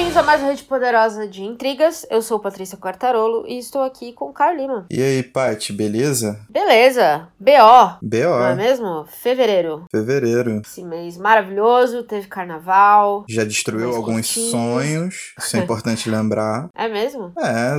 Bem-vindos a mais uma Rede Poderosa de Intrigas. Eu sou Patrícia Quartarolo e estou aqui com o Caio Lima. E aí, Paty, beleza? Beleza, BO, não é BO, mesmo? Fevereiro. fevereiro. Esse mês maravilhoso, teve carnaval. Já destruiu alguns curtinho. sonhos, isso é importante lembrar. É mesmo? É,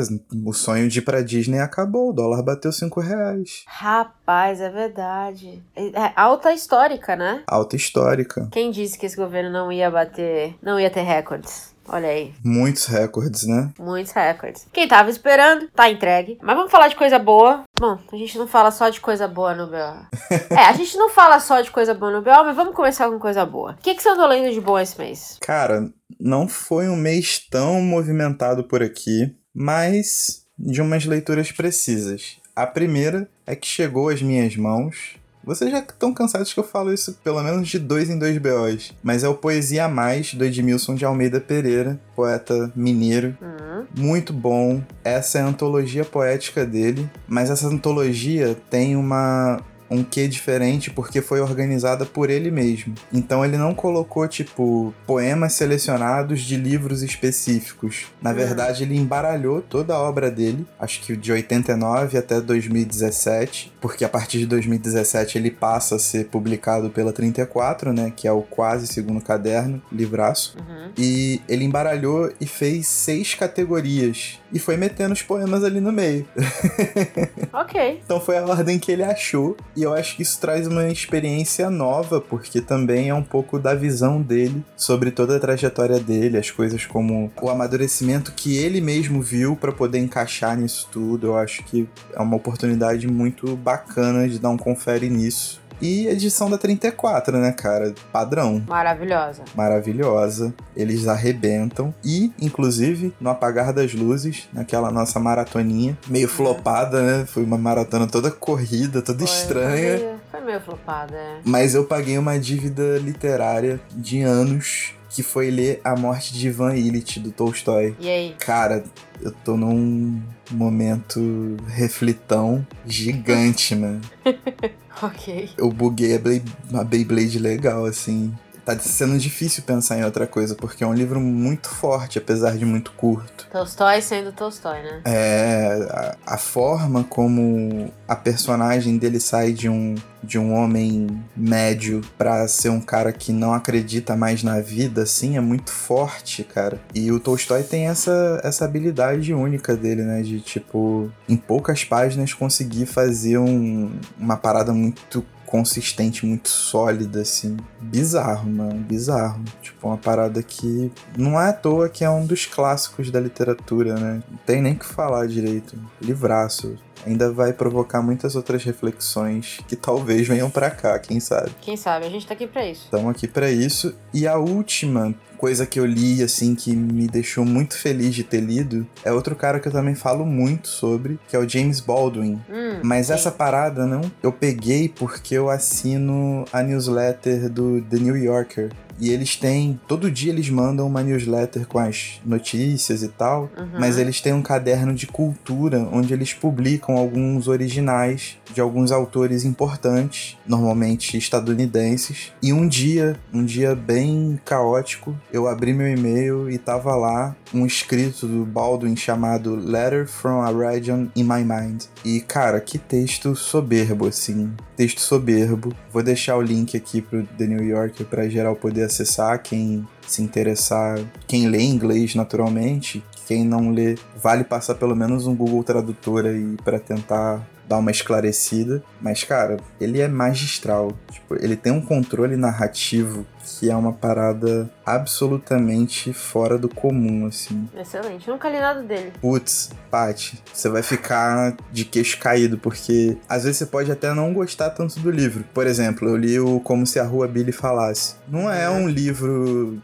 o sonho de ir pra Disney acabou, o dólar bateu 5 reais. Rapaz, é verdade. É é alta histórica, né? Alta histórica. Quem disse que esse governo não ia bater, não ia ter recordes? Olha aí, Muitos recordes, né? muitos recordes. Quem tava esperando, tá entregue. Mas vamos falar de coisa boa. Bom, a gente não fala só de coisa boa no BO. é, a gente não fala só de coisa boa no BO, mas vamos começar com coisa boa. O que, que você andou lendo de bom esse mês? Cara, não foi um mês tão movimentado por aqui, mas de umas leituras precisas. A primeira é que chegou às minhas mãos. Vocês já estão cansados que eu falo isso pelo menos de dois em dois BOs. Mas é o Poesia a Mais, do Edmilson de Almeida Pereira, poeta mineiro. Hum, Muito bom. Essa é a antologia poética dele. Mas essa antologia tem uma. Um quê diferente porque foi organizada por ele mesmo. Então ele não colocou, tipo, poemas selecionados de livros específicos. Na Hum. verdade, ele embaralhou toda a obra dele, acho que de 89 até 2017, porque a partir de 2017 ele passa a ser publicado pela 34, né? Que é o quase segundo caderno, livraço. uhum. E ele embaralhou e fez seis categorias. E foi metendo os poemas ali no meio. Ok. Então foi a ordem que ele achou. E eu acho que isso traz uma experiência nova, porque também é um pouco da visão dele sobre toda a trajetória dele, as coisas como o amadurecimento que ele mesmo viu para poder encaixar nisso tudo. Eu acho que é uma oportunidade muito bacana de dar um confere nisso. E edição da 34, né, cara? Padrão Maravilhosa. maravilhosa. Eles arrebentam. E, inclusive, no apagar das luzes, naquela nossa maratoninha, meio flopada, né? Foi uma maratona toda corrida, toda Foi- estranha. Foi meio, foi meio flopada, é. Mas eu paguei uma dívida literária de anos, que foi ler A Morte de Ivan Illich, do Tolstói. E aí? Cara, eu tô num momento reflitão gigante, mano. Ok. eu buguei a Blade- a Beyblade legal, assim. Tá sendo difícil pensar em outra coisa, porque é um livro muito forte, apesar de muito curto. Tolstói sendo Tolstói, né? É, a, a forma como a personagem dele sai de um, de um homem médio pra ser um cara que não acredita mais na vida, assim, é muito forte, cara. E o Tolstói tem essa, essa habilidade única dele, né? De, tipo, em poucas páginas conseguir fazer um, uma parada muito consistente, muito sólida, assim. Bizarro, mano. Bizarro. Tipo, uma parada que não é à toa que é um dos clássicos da literatura, né? Não tem nem que falar direito. Livraço. Ainda vai provocar muitas outras reflexões que talvez venham pra cá, quem sabe. Quem sabe? A gente tá aqui pra isso. Estamos aqui pra isso. E a última coisa que eu li, assim, que me deixou muito feliz de ter lido, é outro cara que eu também falo muito sobre, que é o James Baldwin. Hum, Mas sim. essa parada, não, eu peguei porque eu assino a newsletter do The New Yorker. E eles têm, todo dia eles mandam uma newsletter com as notícias e tal, Uhum. mas eles têm um caderno de cultura onde eles publicam alguns originais de alguns autores importantes, normalmente estadunidenses. E um dia, um dia bem caótico, eu abri meu e-mail e tava lá um escrito do Baldwin chamado Letter from a Region in My Mind. E cara, que texto soberbo assim, texto soberbo. Vou deixar o link aqui pro The New Yorker para geral poder acessar quem se interessar, quem lê inglês naturalmente, quem não lê, vale passar pelo menos um Google Tradutor aí para tentar dar uma esclarecida. Mas, cara, ele é magistral. Tipo, ele tem um controle narrativo que é uma parada absolutamente fora do comum, assim. Excelente. Nunca li nada dele. Putz, Paty, você vai ficar de queixo caído, porque às vezes você pode até não gostar tanto do livro. Por exemplo, eu li o Como Se a Rua Billy Falasse. Não é um livro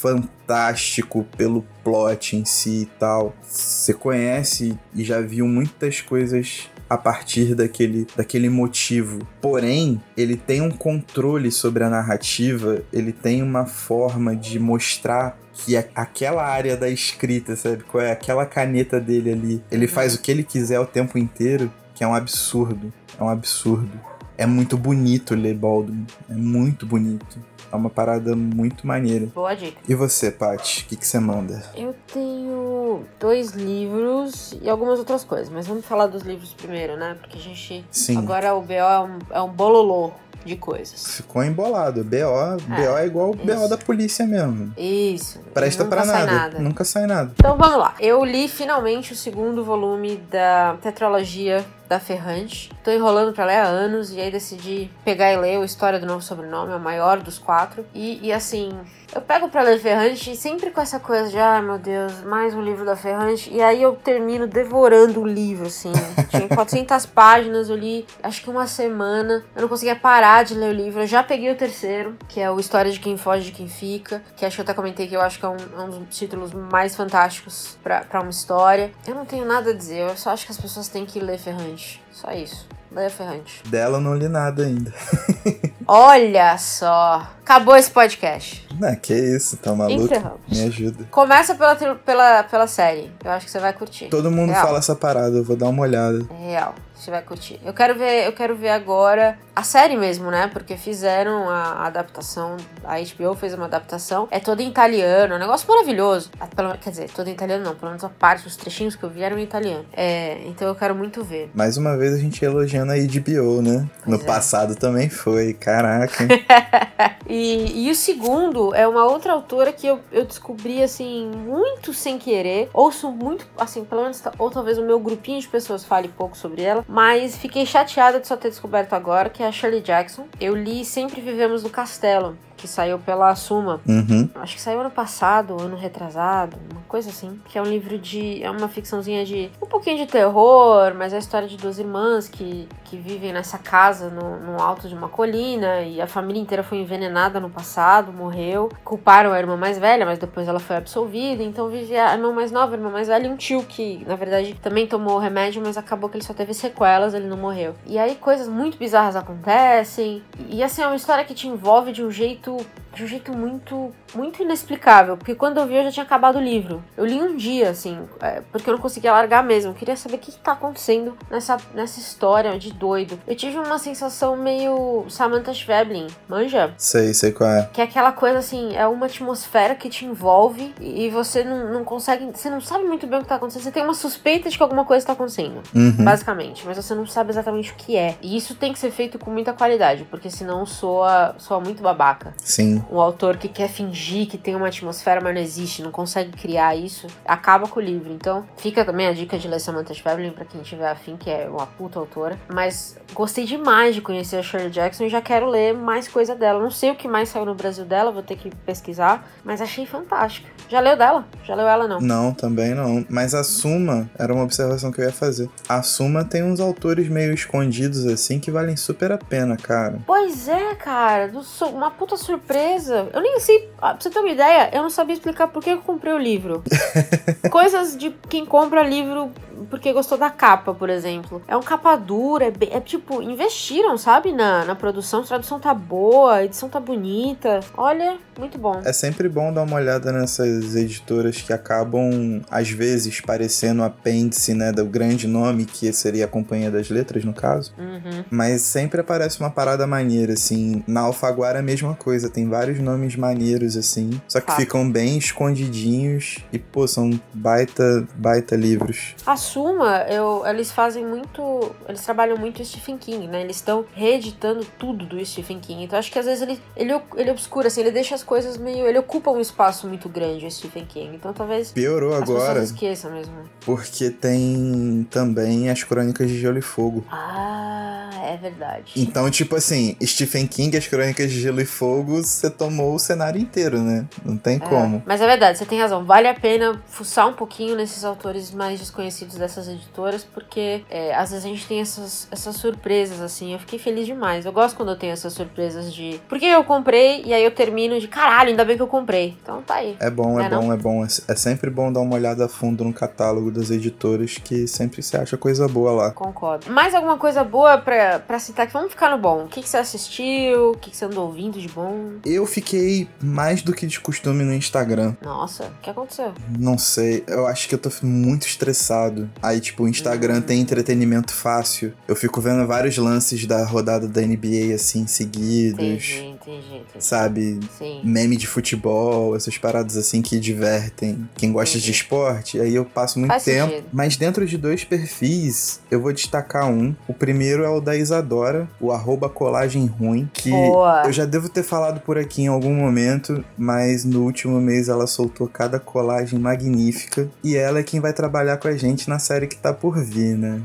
fantástico pelo plot em si e tal. Você conhece e já viu muitas coisas a partir daquele, daquele motivo. Porém, ele tem um controle sobre a narrativa, ele tem uma forma de mostrar que é aquela área da escrita, sabe? Qual é aquela caneta dele ali? Ele faz o que ele quiser o tempo inteiro, que é um absurdo. É um absurdo. É muito bonito ler Baldwin. É muito bonito. É uma parada muito maneira. Boa dica. E você, Paty, o que, que você manda? Eu tenho dois livros e algumas outras coisas, mas vamos falar dos livros primeiro, né? Porque a gente. Sim. Agora o BO é um, é um bololô de coisas. Ficou embolado. BO, BO é igual o BO isso. da polícia mesmo. Isso. Presta sai nada. nada. Nunca sai nada. Então vamos lá. Eu li finalmente o segundo volume da tetralogia da Ferrante. Tô enrolando pra ler há anos e aí decidi pegar e ler o História do Novo Sobrenome, o maior dos quatro. E, e assim, eu pego pra ler Ferrante sempre com essa coisa de, ai meu Deus, mais um livro da Ferrante. E aí eu termino devorando o livro, assim. Tinha 400 páginas, eu li acho que uma semana. Eu não conseguia parar de ler o livro. Eu já peguei o terceiro, que é o História de Quem Foge de Quem Fica. Que acho que eu até comentei que eu acho que é um, é um dos títulos mais fantásticos pra uma história. Eu não tenho nada a dizer, eu só acho que as pessoas têm que ler Ferrante. much. Só isso. Leia Ferrante. Dela eu não li nada ainda. Olha só. Acabou esse podcast. Não, que isso, tá maluco? Me ajuda. Começa pela, pela, pela série. Eu acho que você vai curtir. Todo mundo Real. fala essa parada, eu vou dar uma olhada. Real. Você vai curtir. Eu quero ver, eu quero ver agora a série mesmo, né? Porque fizeram a, adaptação. A HBO fez uma adaptação. É toda em italiano, é um negócio maravilhoso. Ah, quer dizer, toda em italiano não, pelo menos a parte, os trechinhos que eu vi eram em italiano. É, então eu quero muito ver. Mais uma vez a gente elogiando a HBO, né? no é. passado também foi, caraca. E, e o segundo é uma outra autora que eu, eu descobri, assim, muito sem querer. Ouço muito, assim, pelo menos, ou talvez o meu grupinho de pessoas fale pouco sobre ela. Mas fiquei chateada de só ter descoberto agora, que é a Shirley Jackson. Eu li Sempre Vivemos no Castelo, que saiu pela Suma. Uhum. Acho que saiu ano passado, ano retrasado, uma coisa assim. Que é um livro de. É uma ficçãozinha de. Um pouquinho de terror, mas é a história de duas irmãs que, que vivem nessa casa no, no alto de uma colina. E a família inteira foi envenenada no passado, morreu. Culparam a irmã mais velha, mas depois ela foi absolvida. Então vive a irmã mais nova, a irmã mais velha e um tio que, na verdade, também tomou o remédio, mas acabou que ele só teve sequelas, ele não morreu. E aí coisas muito bizarras acontecem. E, e, assim, é uma história que te envolve de um jeito Iguatu de um jeito muito, muito inexplicável. Porque quando eu vi, eu já tinha acabado o livro. Eu li um dia, assim, é, porque eu não conseguia largar mesmo. Eu queria saber o que, que tá acontecendo nessa, nessa história de doido. Eu tive uma sensação meio Samantha Schweblin, manja? Sei, sei qual é. Que é aquela coisa assim, é uma atmosfera que te envolve e você não, não consegue. Você não sabe muito bem o que tá acontecendo. Você tem uma suspeita de que alguma coisa tá acontecendo, Uhum. basicamente, mas você não sabe exatamente o que é. E isso tem que ser feito com muita qualidade, porque senão soa, soa muito babaca Sim. Um autor que quer fingir que tem uma atmosfera, mas não existe, não consegue criar isso, acaba com o livro. Então, fica também a dica de ler Samantha Schweblin pra quem tiver afim, que é uma puta autora. Mas gostei demais de conhecer a Shirley Jackson e já quero ler mais coisa dela. Não sei o que mais saiu no Brasil dela, vou ter que pesquisar, mas achei fantástico. Já leu dela? Já leu ela, não? Não, também não. Mas a Suma era uma observação que eu ia fazer. A Suma tem uns autores meio escondidos assim que valem super a pena, cara. Pois é, cara, uma puta surpresa. Eu nem sei, ah, pra você ter uma ideia, eu não sabia explicar por que eu comprei o livro. Coisas de quem compra livro porque gostou da capa, por exemplo. É um capa dura, é, é tipo, investiram, sabe, na, na produção. A tradução tá boa, a edição tá bonita. Olha, muito bom. É sempre bom dar uma olhada nessas editoras que acabam, às vezes, parecendo apêndice, né, do grande nome, que seria a Companhia das Letras, no caso. Uhum. Mas sempre aparece uma parada maneira, assim. Na Alfaguara é a mesma coisa, tem vários nomes maneiros, assim. Só que Fato. ficam bem escondidinhos e, pô, são baita, baita livros. A Suma, eu, eles fazem muito. Eles trabalham muito o Stephen King, né? Eles estão reeditando tudo do Stephen King. Então acho que às vezes ele, ele, ele obscura, assim, ele deixa as coisas meio. Ele ocupa um espaço muito grande, o Stephen King. Então talvez. Piorou agora, esqueçam mesmo. porque tem também as Crônicas de Gelo e Fogo. Ah, é verdade. Então, tipo assim, Stephen King, as Crônicas de Gelo e Fogo, você tomou o cenário inteiro, né? Não tem É, como. Mas é verdade, você tem razão. Vale a pena fuçar um pouquinho nesses autores mais desconhecidos dessas editoras, porque é, às vezes a gente tem essas, essas surpresas, assim. Eu fiquei feliz demais. Eu gosto quando eu tenho essas surpresas de. Porque eu comprei e aí eu termino de caralho, ainda bem que eu comprei. Então tá aí. É bom, é, É, bom, não? é bom. É, sempre bom dar uma olhada a fundo no catálogo das editoras, que sempre se acha coisa boa lá. Concordo. Mais alguma coisa boa pra, pra citar aqui? Vamos ficar no bom. O que, que você assistiu? O que, que você andou ouvindo de bom? Eu fiquei mais do que de costume no Instagram. Nossa, o que aconteceu? Não sei, eu acho que eu tô muito estressado. Aí, tipo, o Instagram tem entretenimento fácil. Eu fico vendo vários lances da rodada da NBA, assim, seguidos. Entendi, entendi, entendi. Sabe? Sim. Meme de futebol, essas paradas assim que divertem quem gosta de Entendi. esporte. Aí eu passo muito Faz tempo. sentido. Mas dentro de dois perfis, eu vou destacar um. O primeiro é o da Isadora, o arroba colagem ruim, que Boa. eu já devo ter falado por aqui em algum momento, mas no último mês ela soltou cada colagem magnífica. E ela é quem vai trabalhar com a gente na série que tá por vir, né?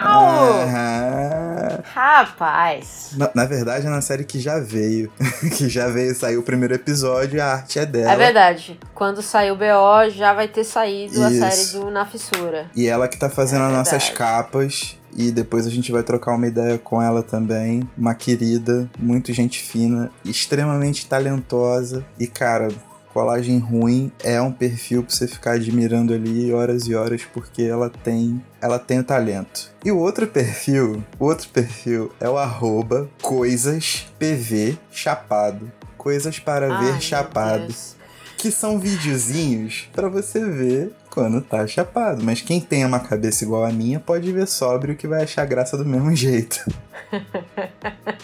Aham. Rapaz. Na, na verdade, é na série que já veio. que já veio, saiu o primeiro episódio a arte é dela. É verdade. Quando sair o BO, já vai ter saído a Isso. série do Na Fissura. E ela que tá fazendo É as nossas capas. E depois a gente vai trocar uma ideia com ela também. Uma querida, muito gente fina, extremamente talentosa. E cara, colagem ruim é um perfil pra você ficar admirando ali horas e horas, porque ela tem. Ela tem o talento. E o outro perfil, o outro perfil é o arroba coisaspv chapado. Coisas para Ai, ver meu chapado Deus. que são videozinhos pra você ver quando tá chapado. Mas quem tem uma cabeça igual a minha pode ver sóbrio que vai achar graça do mesmo jeito.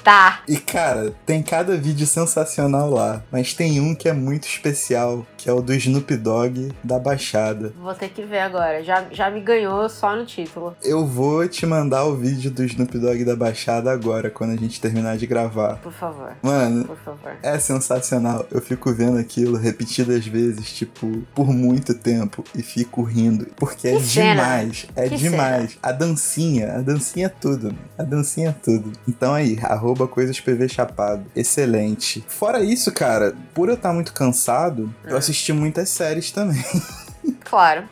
Tá. E cara, tem cada vídeo sensacional lá, mas tem um que é muito especial, que é o do Snoop Dogg da Baixada. Vou ter que ver agora. Já, já me ganhou só no título. Eu vou te mandar o vídeo do Snoop Dogg da Baixada agora, quando a gente terminar de gravar. Por favor. Mano, Por favor. É sensacional. Eu fico vendo aquilo repetidas vezes, tipo, por muito tempo e fico rindo. Porque é Que cena. demais. É Que demais. A dancinha, a dancinha é tudo. A dancinha é tudo. Então aí, arroba coisas PV Chapado. Excelente. Fora isso, cara, por eu estar muito cansado, eu Hum. Assisti muitas séries também. Claro.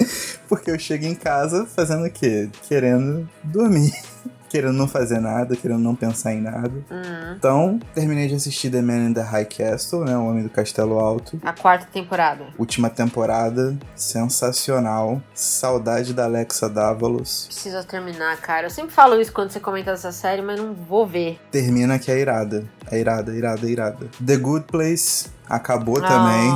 Porque eu chego em casa fazendo o quê? Querendo dormir. Querendo não fazer nada, querendo não pensar em nada. Hum. Então, terminei de assistir The Man in the High Castle, né? O Homem do Castelo Alto. A quarta temporada. Última temporada, sensacional. Saudade da Alexa Dávalos. Precisa terminar, cara. Eu sempre falo isso quando você comenta essa série, mas não vou ver. Termina que é irada. É irada, irada, irada. The Good Place acabou também.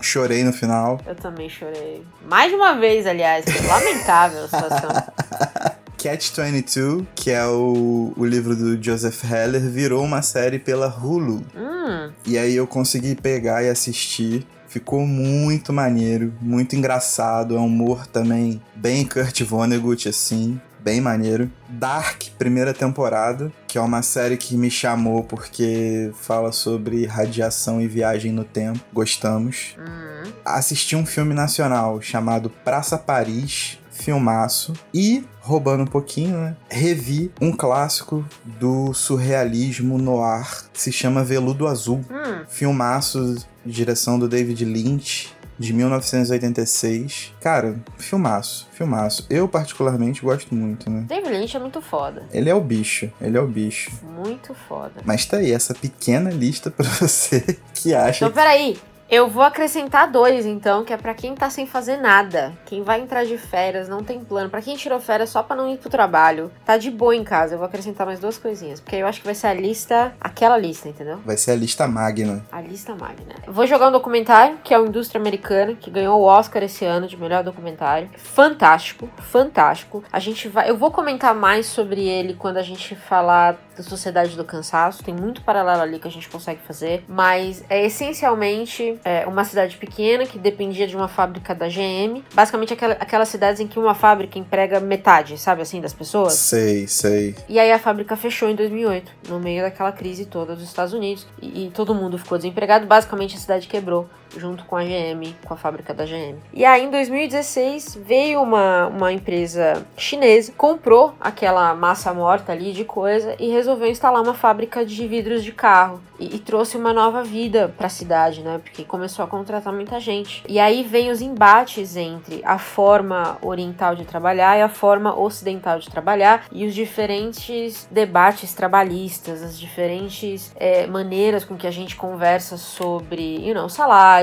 Chorei no final. eu também chorei. Mais uma vez, aliás. Lamentável a situação. Catch 22, que é o, o livro do Joseph Heller, virou uma série pela Hulu. Hum, E aí eu consegui pegar e assistir. Ficou muito maneiro, muito engraçado. É um humor também bem Kurt Vonnegut, assim. Bem maneiro. Dark, primeira temporada, que é uma série que me chamou porque fala sobre radiação e viagem no tempo. Gostamos. hum. Assisti um filme nacional chamado Praça Paris, filmaço. E, roubando um pouquinho, né? Revi um clássico do surrealismo noir, que se chama Veludo Azul. Hum, Filmaço, direção do David Lynch, de 1986. Cara, filmaço, filmaço. Eu, particularmente, gosto muito, né? David Lynch é muito foda. Ele é o bicho, ele é o bicho. Muito foda. Mas tá aí, essa pequena lista pra você que acha Então, peraí. Eu vou acrescentar dois, então, que é pra quem tá sem fazer nada. Quem vai entrar de férias, não tem plano. Pra quem tirou férias só pra não ir pro trabalho, tá de boa em casa. Eu vou acrescentar mais duas coisinhas. Porque eu acho que vai ser a lista, aquela lista, entendeu? vai ser a lista magna. A lista magna. Vou jogar um documentário, que é o Indústria Americana, que ganhou o Oscar esse ano de melhor documentário. Fantástico, fantástico. A gente vai. Eu vou comentar mais sobre ele quando a gente falar da Sociedade do Cansaço. Tem muito paralelo ali que a gente consegue fazer. Mas é essencialmente é, uma cidade pequena que dependia de uma fábrica da GM. Basicamente aquela, aquelas cidades em que uma fábrica emprega metade, sabe assim, das pessoas. Sei, sei. E aí a fábrica fechou em 2008, no meio daquela crise toda dos Estados Unidos. E, e todo mundo ficou desempregado. Basicamente a cidade quebrou, junto com a GM, com a fábrica da GM. E aí em 2016 veio uma, uma empresa chinesa, comprou aquela massa morta ali de coisa e resolveu instalar uma fábrica de vidros de carro. E, e trouxe uma nova vida para a cidade, né? Porque começou a contratar muita gente. E aí vem os embates entre a forma oriental de trabalhar e a forma ocidental de trabalhar e os diferentes debates trabalhistas, as diferentes é, maneiras com que a gente conversa sobre, you know, salário,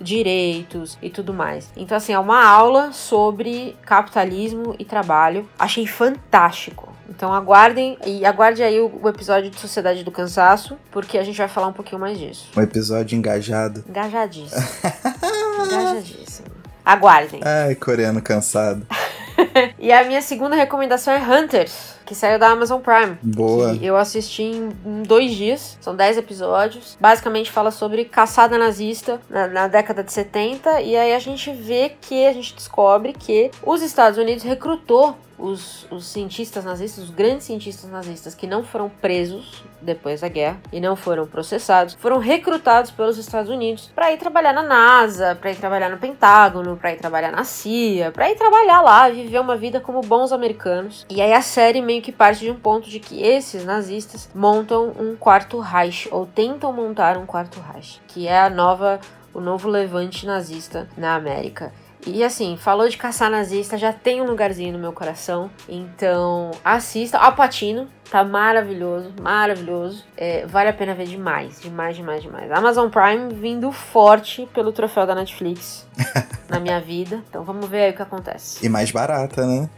direitos e tudo mais. Então, assim, é uma aula sobre capitalismo e trabalho. Achei fantástico. Então aguardem e aguarde aí o, o episódio de Sociedade do Cansaço, porque a gente vai falar um pouquinho mais disso. Um episódio engajado. Engajadíssimo. Engajadíssimo. Aguardem. Ai, coreano cansado. E a minha segunda recomendação é Hunters, que saiu da Amazon Prime. Boa. Eu assisti em, em dois dias. São dez episódios. Basicamente fala sobre caçada nazista na, na década de 70. E aí a gente vê que, a gente descobre que os Estados Unidos recrutou os, os, cientistas nazistas, os grandes cientistas nazistas que não foram presos depois da guerra e não foram processados, foram recrutados pelos Estados Unidos para ir trabalhar na NASA, para ir trabalhar no Pentágono, para ir trabalhar na CIA, para ir trabalhar lá, viver uma vida como bons americanos. E aí a série meio que parte de um ponto de que esses nazistas montam um quarto Reich ou tentam montar um quarto Reich, que é a nova o novo levante nazista na América. E assim, falou de caçar nazista, já tem um lugarzinho no meu coração. Então, assista. Alpatino, tá maravilhoso, maravilhoso. É, vale a pena ver demais, demais, demais, demais. Amazon Prime vindo forte pelo troféu da Netflix na minha vida. Então vamos ver aí o que acontece. E mais barata, né?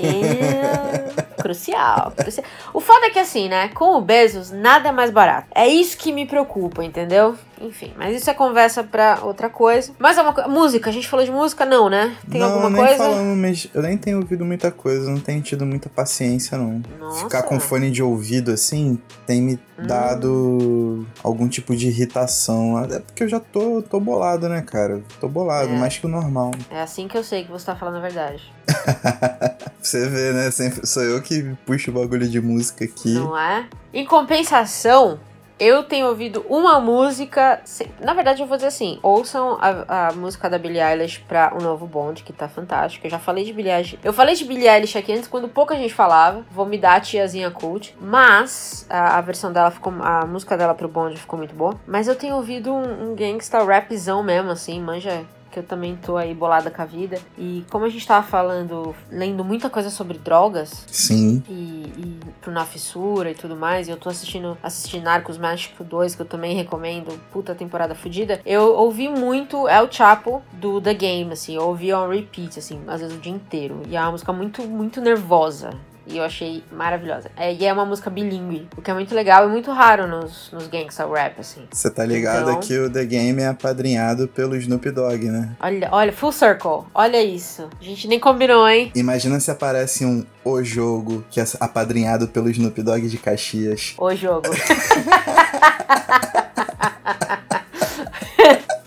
É... Crucial, crucial. O foda é que assim, né? Com o Bezos, nada é mais barato. É isso que me preocupa, entendeu? Enfim, mas isso é conversa pra outra coisa. Mas é uma co... música, a gente falou de música, não, né? Tem não, alguma nem coisa? Falando, mas eu nem tenho ouvido muita coisa, não tenho tido muita paciência, não. Nossa. Ficar com fone de ouvido assim tem me Hum. dado algum tipo de irritação. É porque eu já tô, tô bolado, né, cara? Tô bolado, É. mais que o normal. É assim que eu sei que você tá falando a verdade. Você vê, né? Sempre sou eu que puxo o bagulho de música aqui. Não é? Em compensação, eu tenho ouvido uma música. Na verdade, eu vou dizer assim: ouçam a, a música da Billie Eilish pra O Novo Bond, que tá fantástico. Eu já falei de Billie Eilish. Eu falei de Billie Eilish aqui antes, quando pouca gente falava. Vou me dar a tiazinha cult. Mas a, a versão dela ficou. A música dela pro Bond ficou muito boa. Mas eu tenho ouvido um, um gangsta rapzão mesmo, assim, manja que eu também tô aí bolada com a vida. E como a gente tava falando, lendo muita coisa sobre drogas, Sim. e, e pro Na Fissura e tudo mais, e eu tô assistindo, assistindo Narcos México 2, que eu também recomendo, puta temporada fodida, eu ouvi muito El Chapo do The Game, assim, eu ouvi on repeat, assim, às vezes o dia inteiro, e é uma música muito, muito nervosa. E eu achei maravilhosa. É, e é uma música bilíngue, o que é muito legal e muito raro nos, nos gangsta rap, assim. Você tá ligado Então- que o The Game é apadrinhado pelo Snoop Dogg, né? Olha, olha, full circle. Olha isso. A gente nem combinou, hein? Imagina se aparece um O Jogo que é apadrinhado pelo Snoop Dogg de Caxias. O jogo.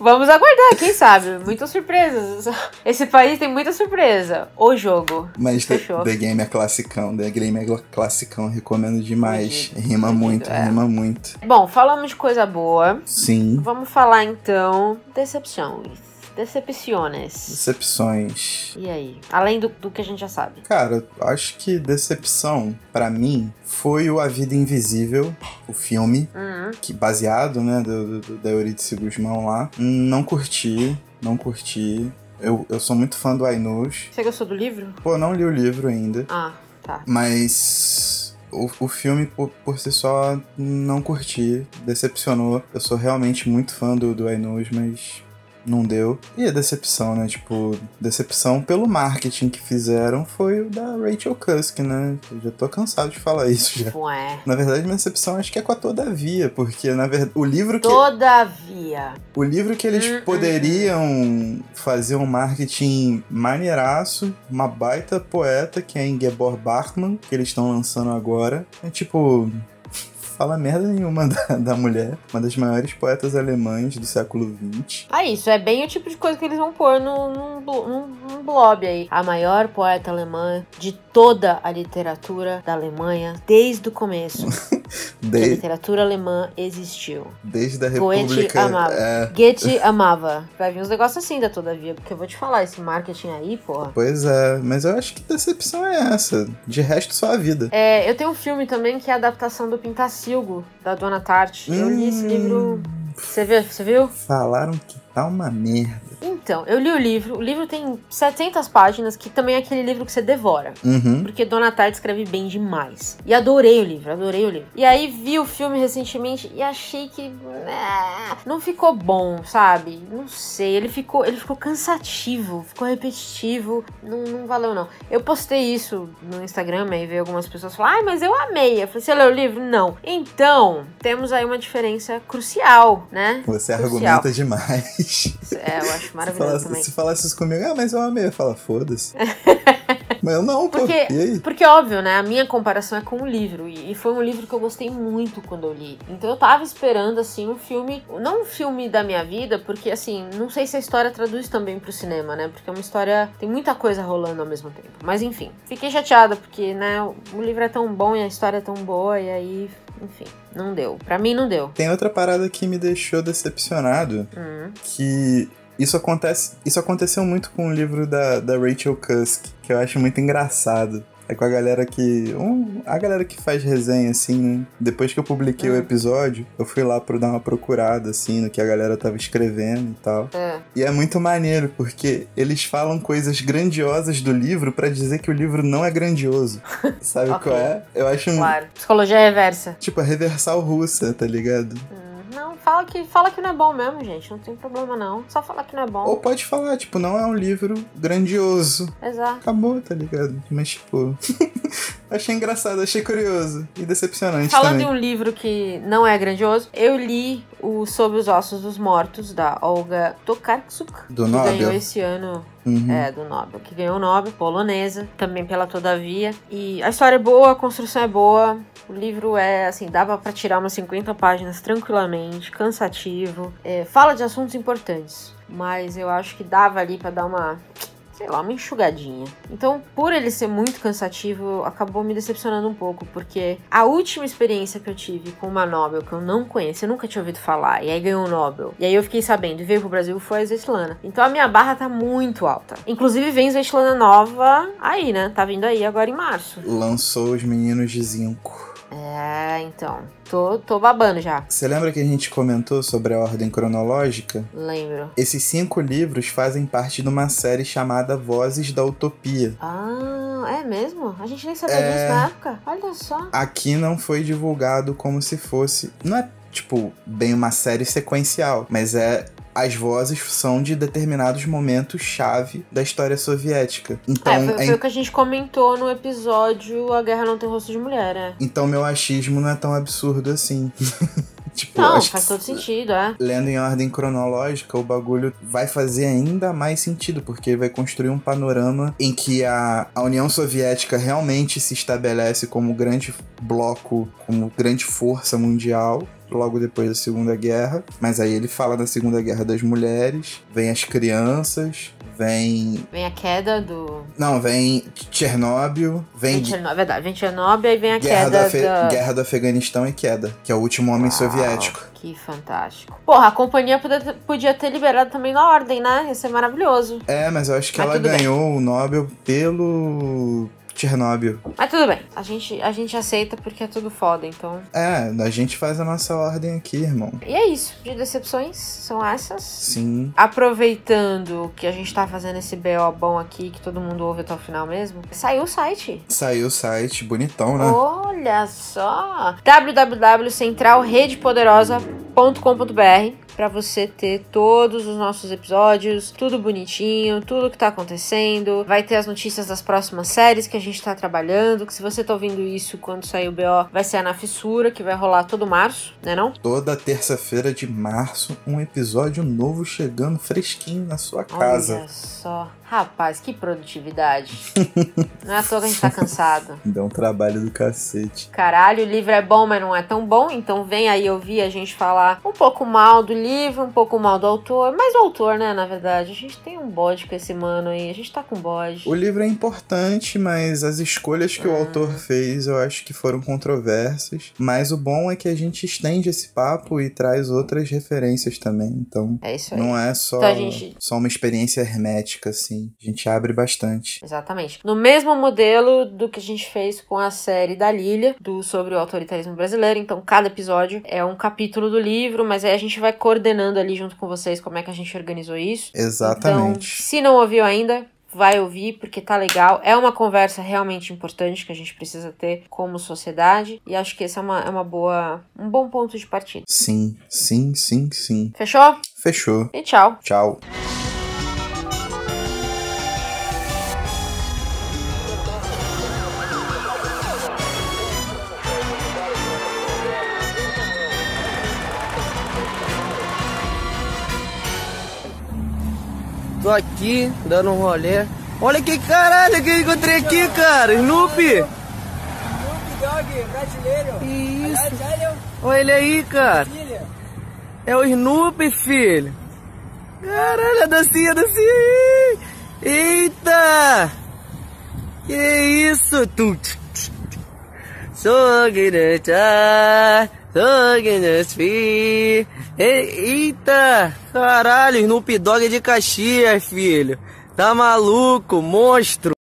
Vamos aguardar, quem sabe? Muitas surpresas. Esse país tem muita surpresa. O jogo. Mas The, Fechou. The Game é classicão, The Game é classicão, recomendo demais. Rima muito, é. rima muito. Bom, falamos de coisa boa. Sim. Vamos falar então decepções. Decepciones. Decepções. E aí? Além do, do que a gente já sabe. Cara, acho que decepção, pra mim, foi o A Vida Invisível, o filme, Uhum. que baseado, né, do, do, da Eurídice Guzmão lá. Não curti, não curti. Eu, eu sou muito fã do Ainus. Você gostou do livro? Pô, não li o livro ainda, Ah, tá. mas o, o filme por, por si só não curti, decepcionou. Eu sou realmente muito fã do, do Ainus, mas não deu. E a decepção, né? Tipo, decepção pelo marketing que fizeram foi o da Rachel Cusk, né? Eu já tô cansado de falar isso já. Ué. Na verdade, minha decepção acho que é com a Todavia, porque na verdade o livro que Todavia. o livro que eles Hum, hum, poderiam fazer um marketing maneiraço, uma baita poeta que é Ingeborg Bachmann, que eles estão lançando agora. É tipo. Fala merda nenhuma da, da mulher, uma das maiores poetas alemãs do século XX. Ah, isso é bem o tipo de coisa que eles vão pôr num, num, num blob aí. A maior poeta alemã de toda a literatura da Alemanha desde o começo. a literatura alemã existiu. desde a Goethe República. amava. É, Goethe amava. Vai vir uns negócios assim da Todavia, porque eu vou te falar, esse marketing aí, porra. pois é, mas eu acho que decepção é essa. De resto, só a vida. É, eu tenho um filme também que é a adaptação do Pintacilgo, da Dona Tarte. Eu li esse Hum. livro. Você viu? Você viu? Falaram que tá uma merda. Então, eu li o livro. O livro tem 700 páginas, que também é aquele livro que você devora. Uhum. Porque Dona Tarte escreve bem demais. E adorei o livro, adorei o livro. E aí vi o filme recentemente e achei que é, não ficou bom, sabe? Não sei, ele ficou, ele ficou cansativo, ficou repetitivo, não, não valeu não. Eu postei isso no Instagram e veio algumas pessoas falar: "Ai, mas eu amei". Eu falei: "Você leu o livro?" Não. Então, temos aí uma diferença crucial, né? Você Crucial. argumenta demais. É, eu acho Se maravilhoso falasse, também. se falasse isso comigo, ah, mas eu amei. Eu falo, foda-se. Mas eu não, pô. Porque, E aí? porque, óbvio, né? A minha comparação é com um livro. E, foi um livro que eu gostei muito quando eu li. Então eu tava esperando, assim, um filme. Não um filme da minha vida, porque, assim, não sei se a história traduz também pro cinema, né? Porque é uma história. Tem muita coisa rolando ao mesmo tempo. Mas enfim, fiquei chateada, porque, né? O livro é tão bom e a história é tão boa, e aí. Enfim, não deu. Pra mim, não deu. Tem outra parada que me deixou decepcionado, Hum. que isso acontece. Isso aconteceu muito com o livro da, da Rachel Cusk, que eu acho muito engraçado. É com a galera que. um- a galera que faz resenha, assim, né? Depois que eu publiquei o Hum. episódio, eu fui lá pra dar uma procurada, assim, no que a galera tava escrevendo e tal. É. E é muito maneiro, porque eles falam coisas grandiosas do livro pra dizer que o livro não é grandioso. Sabe Ok. qual é? Eu acho um. Claro. Psicologia reversa. Tipo, a reversal russa, tá ligado? Não, fala que, fala que não é bom mesmo, gente. Não tem problema, não. Só falar que não é bom. Ou pode falar, tipo, não é um livro grandioso. Exato. Acabou, tá ligado? Mas, tipo. achei engraçado, achei curioso. E decepcionante Falando em também. um livro que não é grandioso, eu li o Sob os Ossos dos Mortos, da Olga Tokarczuk, Do que Nobel. ganhou esse ano Uhum. é, do Nobel, que ganhou o Nobel, polonesa, também pela Todavia. E a história é boa, a construção é boa. O livro é, assim, dava pra tirar umas 50 páginas tranquilamente, cansativo. É, fala de assuntos importantes, mas eu acho que dava ali pra dar uma, sei lá, uma enxugadinha. Então, por ele ser muito cansativo, acabou me decepcionando um pouco, porque a última experiência que eu tive com uma Nobel que eu não conhecia, eu nunca tinha ouvido falar, e aí ganhou o Nobel. E aí eu fiquei sabendo e veio pro Brasil foi a Svetlana. Então a minha barra tá muito alta. Inclusive vem Svetlana nova aí, né? Tá vindo aí agora em março. Lançou os meninos de zinco. É, então. Tô, tô babando já. Você lembra que a gente comentou sobre a ordem cronológica? Lembro. Esses cinco livros fazem parte de uma série chamada Vozes da Utopia. Ah, é mesmo? A gente nem sabia É. disso na época. Olha só. Aqui não foi divulgado como se fosse. Não é, tipo, bem uma série sequencial, mas é. As vozes são de determinados momentos-chave da história soviética. Então, é, foi, é foi o que a gente comentou no episódio A Guerra Não Tem Rosto de Mulher, é. então meu achismo não é tão absurdo assim. tipo, Não, faz todo sentido, é. lendo em ordem cronológica, o bagulho vai fazer ainda mais sentido, porque vai construir um panorama em que a, a União Soviética realmente se estabelece como grande bloco, como grande força mundial. Logo depois da Segunda Guerra, mas aí ele fala da Segunda Guerra das Mulheres, vem as crianças, vem. Vem a queda do. Não, vem Chernobyl, vem Vem Chernobyl, é verdade. Vem Chernobyl e vem a Guerra do, queda Afe- da. Guerra do Afeganistão e queda, que é o último homem Uau, soviético. Que fantástico. Porra, a companhia podia ter, podia ter liberado também na ordem, né? Ia ser maravilhoso. É, mas eu acho que Mas ela tudo bem. ganhou o Nobel pelo Chernobyl. Mas tudo bem. A gente, a gente aceita porque é tudo foda, então. É, a gente faz a nossa ordem aqui, irmão. E é isso. De decepções são essas. Sim. Aproveitando que a gente tá fazendo esse BO bom aqui, que todo mundo ouve até o final mesmo, saiu o site. Saiu o site, bonitão, né? Olha só! www.centralredepoderosa.com.br para você ter todos os nossos episódios, tudo bonitinho, tudo que tá acontecendo. Vai ter as notícias das próximas séries que a gente tá trabalhando, que se você tá ouvindo isso quando sair o BO, vai ser a Na Fissura, que vai rolar todo março, né não? Toda terça-feira de março, um episódio novo chegando fresquinho na sua casa. Olha só. Rapaz, que produtividade. não é à toa que a gente tá cansado. Deu um trabalho do cacete. Caralho, o livro é bom, mas não é tão bom, então vem aí ouvir a gente falar um pouco mal do livro, um pouco mal do autor, mas o autor, né, na verdade. A gente tem um bode com esse mano aí, a gente tá com bode. O livro é importante, mas as escolhas que o Hum. autor fez eu acho que foram controversas. Mas o bom é que a gente estende esse papo e traz outras referências também. Então É isso aí. não é só, Então gente- só uma experiência hermética, assim. A gente abre bastante. Exatamente. No mesmo modelo do que a gente fez com a série da Lilia, do sobre o autoritarismo brasileiro. Então, cada episódio é um capítulo do livro, mas aí a gente vai coordenando ali junto com vocês como é que a gente organizou isso. Então, Exatamente. se não ouviu ainda, vai ouvir porque tá legal. É uma conversa realmente importante que a gente precisa ter como sociedade e acho que esse é uma, é uma boa, um bom ponto de partida. Sim, sim, sim, sim. Fechou? Fechou. E tchau. Tchau. Tô aqui dando um rolê Olha que caralho que eu encontrei aqui, cara. Snoopy. Snoop Dogg, brasileiro. Que isso? Olha ele aí, cara. É o Snoopy, filho. Caralho, a dancinha, a dancinha. Eita. Que isso? Tu. Sou guineta, sou guineta, Eita. Caralho, Snoop Dogg de Caxias, filho. Tá maluco, monstro.